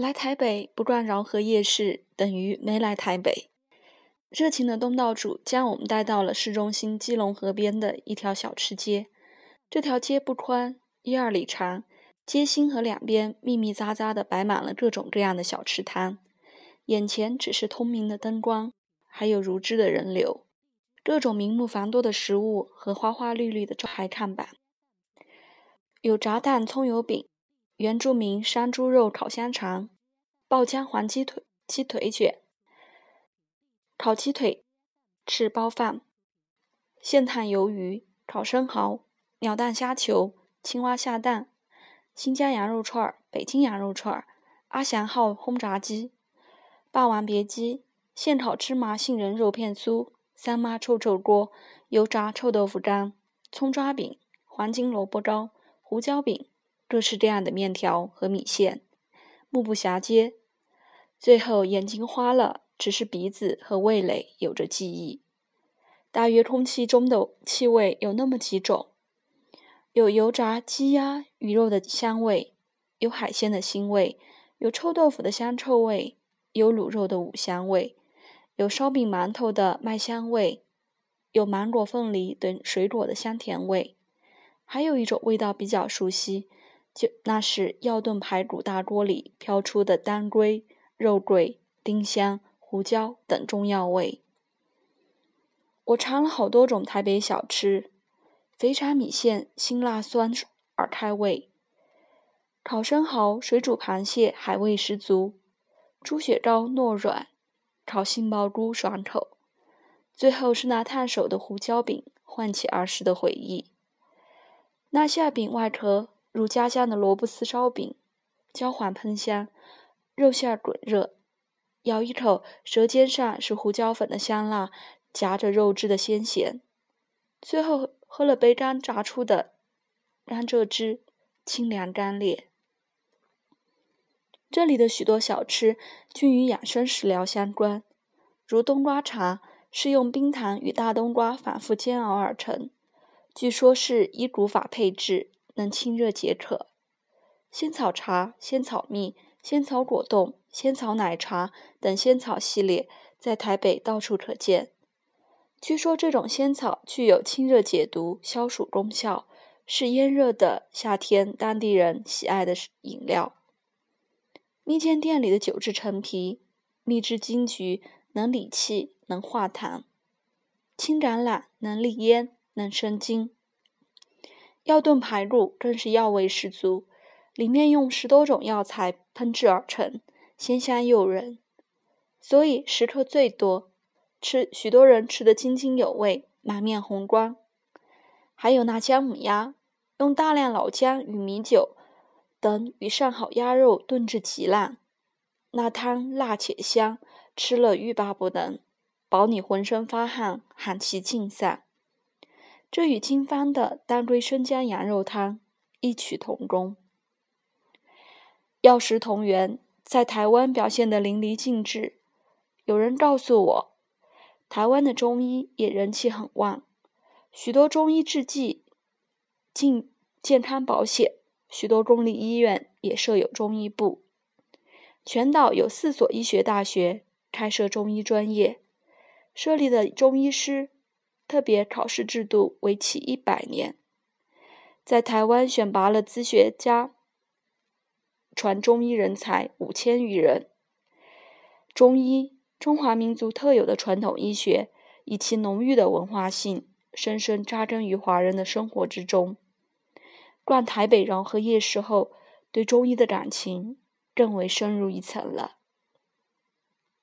来台北不逛饶河夜市，等于没来台北。热情的东道主将我们带到了市中心基隆河边的一条小吃街。这条街不宽，一二里长，街心和两边密密匝匝地摆满了各种各样的小吃摊。眼前只是通明的灯光，还有如织的人流，各种名目繁多的食物和花花绿绿的招牌看板。有炸蛋葱油饼、原住民山猪肉烤香肠、爆浆黄鸡腿、鸡腿卷。烤鸡腿、翅包饭、现烫鱿鱼、烤生蚝、鸟蛋虾球、青蛙下蛋、新疆羊肉串、北京羊肉串、阿祥号轰炸机、霸王别姬、现烤芝麻杏仁肉片酥、三妈臭臭锅、油炸臭豆腐干、葱抓饼、黄金萝卜糕、胡椒饼、各式各样的面条和米线，目不暇接。最后眼睛花了。只是鼻子和味蕾有着记忆。大约空气中的气味有那么几种：有油炸鸡鸭鱼肉的香味，有海鲜的腥味，有臭豆腐的香臭味，有卤肉的五香味，有烧饼馒头的麦香味，有芒果凤梨等水果的香甜味。还有一种味道比较熟悉，就那是药炖排骨大锅里飘出的当归、肉桂、丁香。胡椒等中药味。我尝了好多种台北小吃：肥肠米线辛辣酸而开胃，烤生蚝、水煮螃蟹海味十足，猪血糕糯软，烤杏鲍菇爽口。最后是那烫手的胡椒饼，唤起儿时的回忆。那馅饼外壳如家乡的萝卜丝烧饼，焦黄喷香，肉馅滚热。咬一口，舌尖上是胡椒粉的香辣，夹着肉汁的鲜咸。最后喝了杯刚榨出的甘蔗汁，清凉干冽。这里的许多小吃均与养生食疗相关，如冬瓜茶是用冰糖与大冬瓜反复煎熬而成，据说是依古法配制，能清热解渴。仙草茶、仙草蜜。仙草果冻、仙草奶茶等仙草系列在台北到处可见。据说这种仙草具有清热解毒、消暑功效，是炎热的夏天当地人喜爱的饮料。蜜饯店里的九制陈皮、蜜汁金桔能理气、能化痰；青橄榄能利咽、能生津。药炖排骨更是药味十足。里面用十多种药材烹制而成，鲜香诱人，所以食客最多，吃许多人吃得津津有味，满面红光。还有那姜母鸭，用大量老姜与米酒等与上好鸭肉炖至极烂，那汤辣且香，吃了欲罢不能，保你浑身发汗，寒气尽散。这与经方的当归生姜羊肉汤异曲同工。药食同源，在台湾表现得淋漓尽致。有人告诉我，台湾的中医也人气很旺，许多中医制剂进健康保险，许多公立医院也设有中医部。全岛有四所医学大学开设中医专业，设立的中医师特别考试制度为期一百年，在台湾选拔了资学家。传中医人才五千余人。中医，中华民族特有的传统医学，以其浓郁的文化性，深深扎根于华人的生活之中。逛台北饶河夜市后，对中医的感情更为深入一层了。